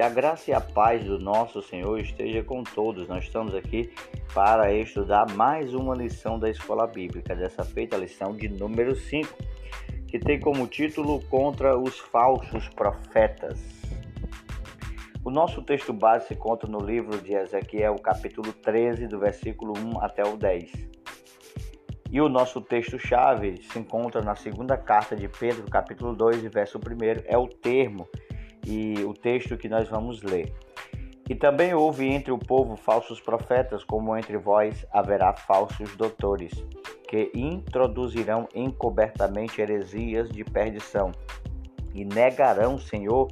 Que a graça e a paz do nosso Senhor esteja com todos. Nós estamos aqui para estudar mais uma lição da Escola Bíblica, dessa feita a lição de número 5, que tem como título Contra os Falsos Profetas. O nosso texto base se encontra no livro de Ezequiel, capítulo 13, do versículo 1 até o 10. E o nosso texto-chave se encontra na segunda carta de Pedro, capítulo 2, verso 1, é o termo e o texto que nós vamos ler. E também houve entre o povo falsos profetas, como entre vós haverá falsos doutores, que introduzirão encobertamente heresias de perdição, e negarão o Senhor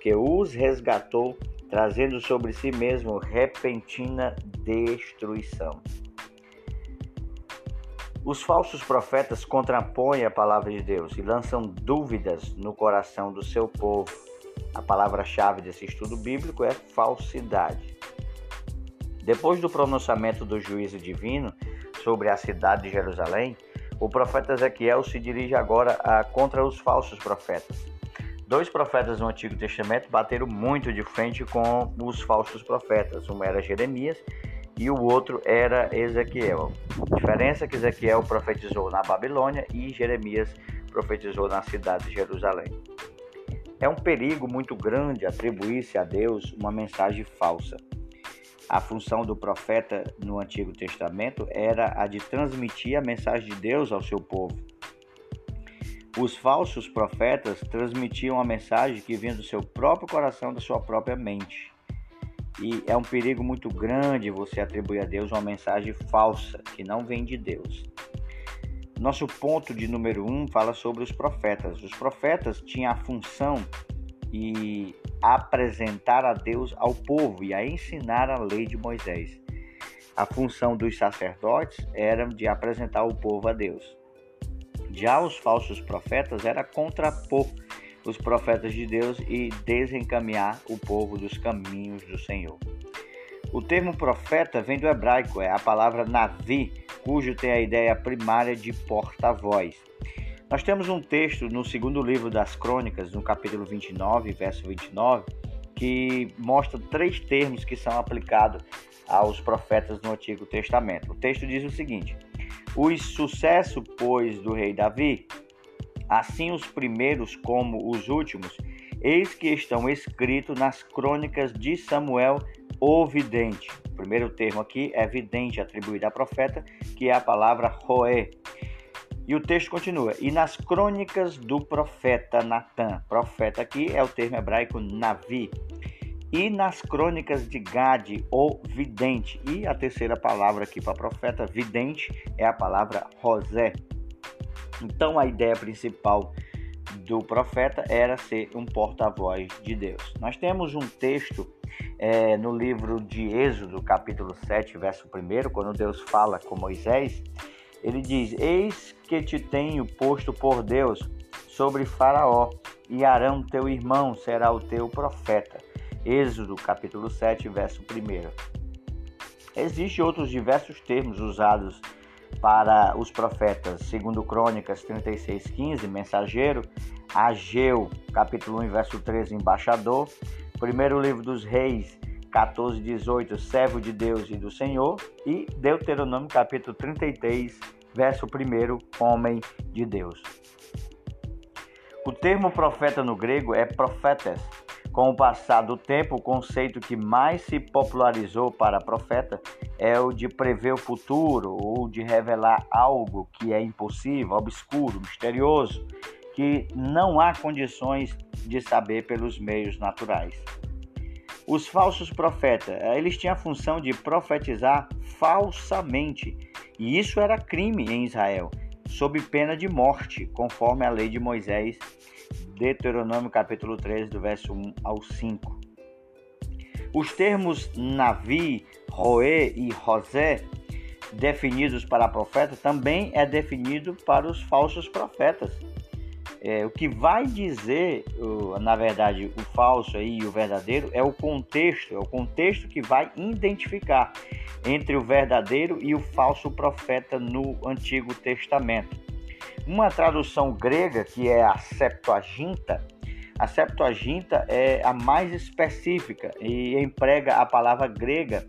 que os resgatou, trazendo sobre si mesmo repentina destruição. Os falsos profetas contrapõem a palavra de Deus e lançam dúvidas no coração do seu povo a palavra-chave desse estudo bíblico é falsidade. Depois do pronunciamento do juízo divino sobre a cidade de Jerusalém, o profeta Ezequiel se dirige agora a, contra os falsos profetas. Dois profetas no Antigo Testamento bateram muito de frente com os falsos profetas. Um era Jeremias e o outro era Ezequiel. A diferença é que Ezequiel profetizou na Babilônia e Jeremias profetizou na cidade de Jerusalém. É um perigo muito grande atribuir-se a Deus uma mensagem falsa. A função do profeta no Antigo Testamento era a de transmitir a mensagem de Deus ao seu povo. Os falsos profetas transmitiam a mensagem que vinha do seu próprio coração, da sua própria mente. E é um perigo muito grande você atribuir a Deus uma mensagem falsa, que não vem de Deus. Nosso ponto de número um fala sobre os profetas. Os profetas tinham a função de apresentar a Deus ao povo e a ensinar a lei de Moisés. A função dos sacerdotes era de apresentar o povo a Deus. Já os falsos profetas era contrapor os profetas de Deus e desencaminhar o povo dos caminhos do Senhor. O termo profeta vem do hebraico, é a palavra navi, cujo tem a ideia primária de porta-voz. Nós temos um texto no segundo livro das Crônicas, no capítulo 29, verso 29, que mostra três termos que são aplicados aos profetas no Antigo Testamento. O texto diz o seguinte: O sucesso, pois, do rei Davi, assim os primeiros como os últimos, eis que estão escritos nas crônicas de Samuel o vidente. Primeiro termo aqui é vidente, atribuído a profeta, que é a palavra roé. E o texto continua: E nas crônicas do profeta Natan, profeta aqui é o termo hebraico Navi. E nas crônicas de Gade, o vidente. E a terceira palavra aqui para profeta, vidente, é a palavra Rosé. Então a ideia principal do profeta era ser um porta-voz de Deus. Nós temos um texto é, no livro de Êxodo, capítulo 7, verso 1, quando Deus fala com Moisés, ele diz: Eis que te tenho posto por Deus sobre Faraó, e Arão, teu irmão, será o teu profeta. Êxodo, capítulo 7, verso 1. Existem outros diversos termos usados para os profetas, segundo Crônicas 36:15, mensageiro, Ageu, capítulo 1, verso 13, embaixador, Primeiro livro dos Reis, 14, 18, servo de Deus e do Senhor, e Deuteronômio capítulo 33, verso 1, homem de Deus. O termo profeta no grego é profetas. Com o passar do tempo, o conceito que mais se popularizou para profeta é o de prever o futuro ou de revelar algo que é impossível, obscuro, misterioso, que não há condições de saber pelos meios naturais. Os falsos profetas, eles tinham a função de profetizar falsamente, e isso era crime em Israel, sob pena de morte, conforme a lei de Moisés, Deuteronômio capítulo 13, do verso 1 ao 5. Os termos Navi, Roé e Rosé, definidos para profeta, também é definido para os falsos profetas. É, o que vai dizer, na verdade, o falso aí e o verdadeiro é o contexto, é o contexto que vai identificar entre o verdadeiro e o falso profeta no Antigo Testamento. Uma tradução grega, que é a Septuaginta, A Septuaginta é a mais específica e emprega a palavra grega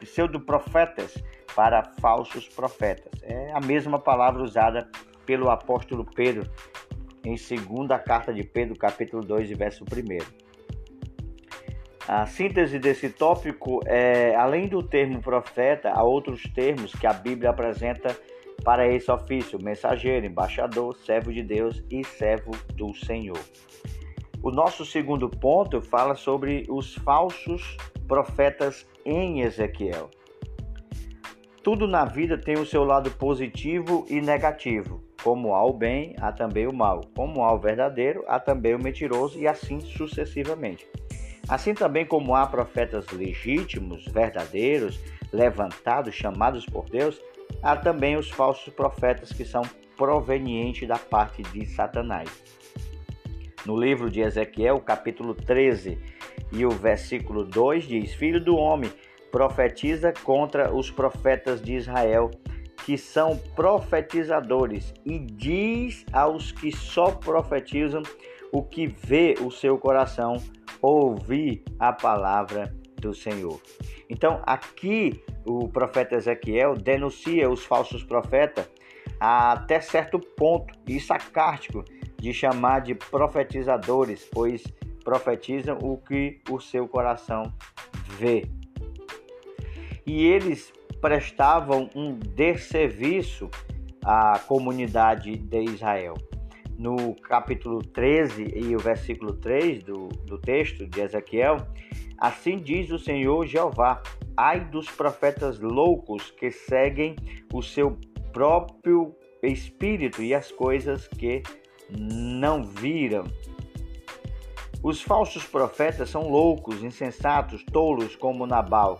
pseudoprofetas para falsos profetas. É a mesma palavra usada pelo apóstolo Pedro em segunda carta de Pedro, capítulo 2, verso 1. A síntese desse tópico é, além do termo profeta, há outros termos que a Bíblia apresenta para esse ofício: mensageiro, embaixador, servo de Deus e servo do Senhor. O nosso segundo ponto fala sobre os falsos profetas em Ezequiel. Tudo na vida tem o seu lado positivo e negativo. Como há o bem, há também o mal. Como há o verdadeiro, há também o mentiroso e assim sucessivamente. Assim também como há profetas legítimos, verdadeiros, levantados, chamados por Deus, há também os falsos profetas que são provenientes da parte de Satanás. No livro de Ezequiel, capítulo 13 e o versículo 2 diz: Filho do homem, profetiza contra os profetas de Israel, que são profetizadores, e diz aos que só profetizam o que vê o seu coração ouvir a palavra do Senhor. Então, aqui o profeta Ezequiel denuncia os falsos profetas até certo ponto e sarcástico de chamar de profetizadores, pois profetizam o que o seu coração vê. E eles prestavam um desserviço à comunidade de Israel. No capítulo 13 e o versículo 3 do, do texto de Ezequiel, assim diz o Senhor Jeová: Ai dos profetas loucos que seguem o seu próprio espírito e as coisas que não viram. Os falsos profetas são loucos, insensatos, tolos como Nabal.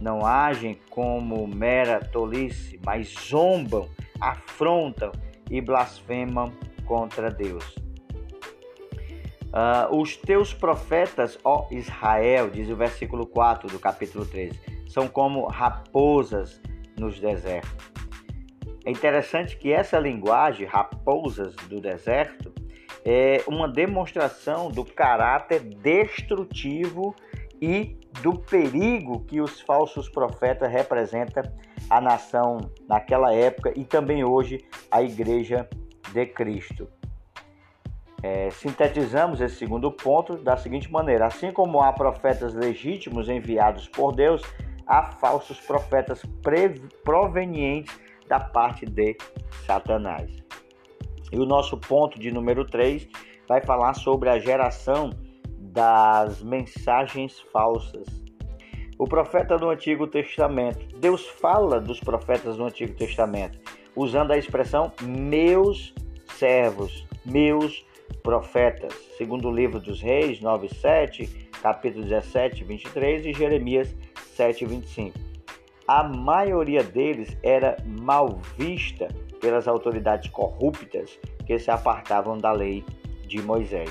Não agem como mera tolice, mas zombam, afrontam e blasfemam contra Deus. Uh, os teus profetas, ó Israel, diz o versículo 4 do capítulo 13, são como raposas nos desertos. É interessante que essa linguagem, raposas do deserto, é uma demonstração do caráter destrutivo e do perigo que os falsos profetas representam a nação naquela época e também hoje a igreja de Cristo. É, sintetizamos esse segundo ponto da seguinte maneira: assim como há profetas legítimos enviados por Deus, há falsos profetas provenientes da parte de Satanás. E o nosso ponto de número 3 vai falar sobre a geração das mensagens falsas. O profeta do Antigo Testamento, Deus fala dos profetas do Antigo Testamento, usando a expressão meus servos, meus profetas, segundo o livro dos Reis 9:7, capítulo 17, 23 e Jeremias 7, 25 a maioria deles era mal vista pelas autoridades corruptas que se apartavam da lei de Moisés.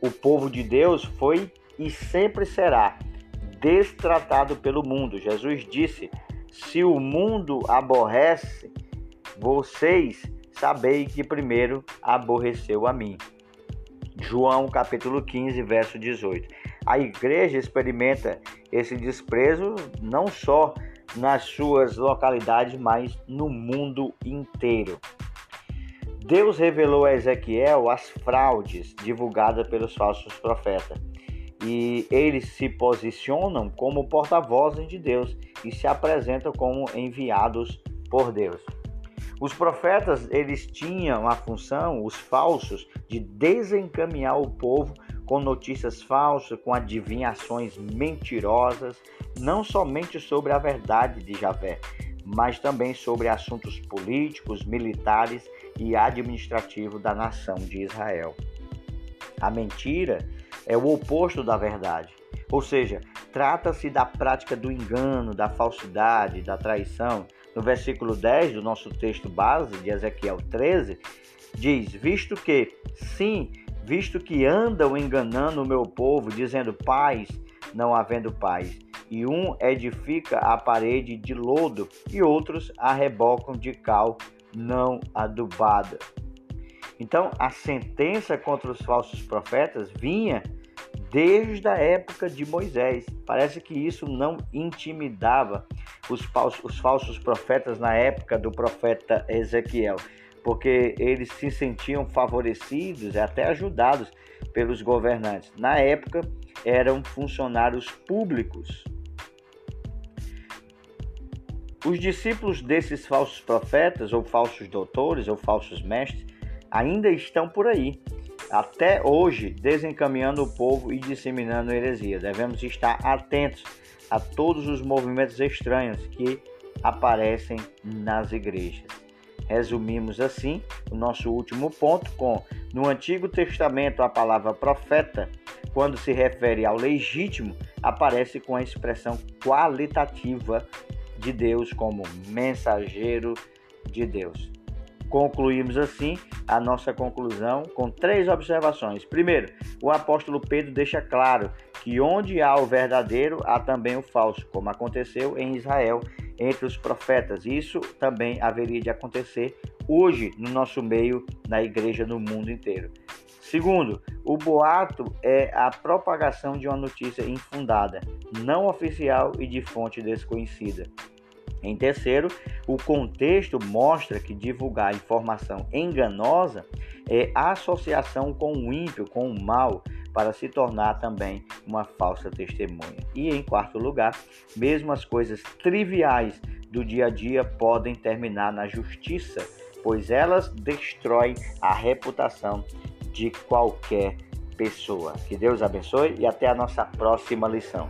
O povo de Deus foi e sempre será destratado pelo mundo. Jesus disse: Se o mundo aborrece, vocês sabei que primeiro aborreceu a mim. João capítulo 15, verso 18. A igreja experimenta esse desprezo não só nas suas localidades, mas no mundo inteiro. Deus revelou a Ezequiel as fraudes divulgadas pelos falsos profetas. E eles se posicionam como porta-vozes de Deus e se apresentam como enviados por Deus. Os profetas, eles tinham a função, os falsos, de desencaminhar o povo com notícias falsas, com adivinhações mentirosas, não somente sobre a verdade de Javé, mas também sobre assuntos políticos, militares e administrativos da nação de Israel. A mentira é o oposto da verdade, ou seja, trata-se da prática do engano, da falsidade, da traição. No versículo 10 do nosso texto base de Ezequiel 13, diz: Visto que, sim, visto que andam enganando o meu povo, dizendo paz, não havendo paz. E um edifica a parede de lodo, e outros a rebocam de cal não adubada. Então, a sentença contra os falsos profetas vinha desde a época de Moisés. Parece que isso não intimidava os os falsos profetas na época do profeta Ezequiel, porque eles se sentiam favorecidos e até ajudados pelos governantes. Na época, eram funcionários públicos. Os discípulos desses falsos profetas, ou falsos doutores, ou falsos mestres, ainda estão por aí, até hoje, desencaminhando o povo e disseminando heresia. Devemos estar atentos a todos os movimentos estranhos que aparecem nas igrejas. Resumimos assim o nosso último ponto com no Antigo Testamento a palavra profeta, quando se refere ao legítimo, aparece com a expressão qualitativa de Deus como mensageiro de Deus. Concluímos assim a nossa conclusão com três observações. Primeiro, o apóstolo Pedro deixa claro que onde há o verdadeiro, há também o falso, como aconteceu em Israel entre os profetas. Isso também haveria de acontecer hoje no nosso meio, na igreja no mundo inteiro. Segundo, o boato é a propagação de uma notícia infundada, não oficial e de fonte desconhecida. Em terceiro, o contexto mostra que divulgar informação enganosa é associação com o ímpio, com o mal, para se tornar também uma falsa testemunha. E em quarto lugar, mesmo as coisas triviais do dia a dia podem terminar na justiça, pois elas destroem a reputação de qualquer pessoa. Que Deus abençoe e até a nossa próxima lição.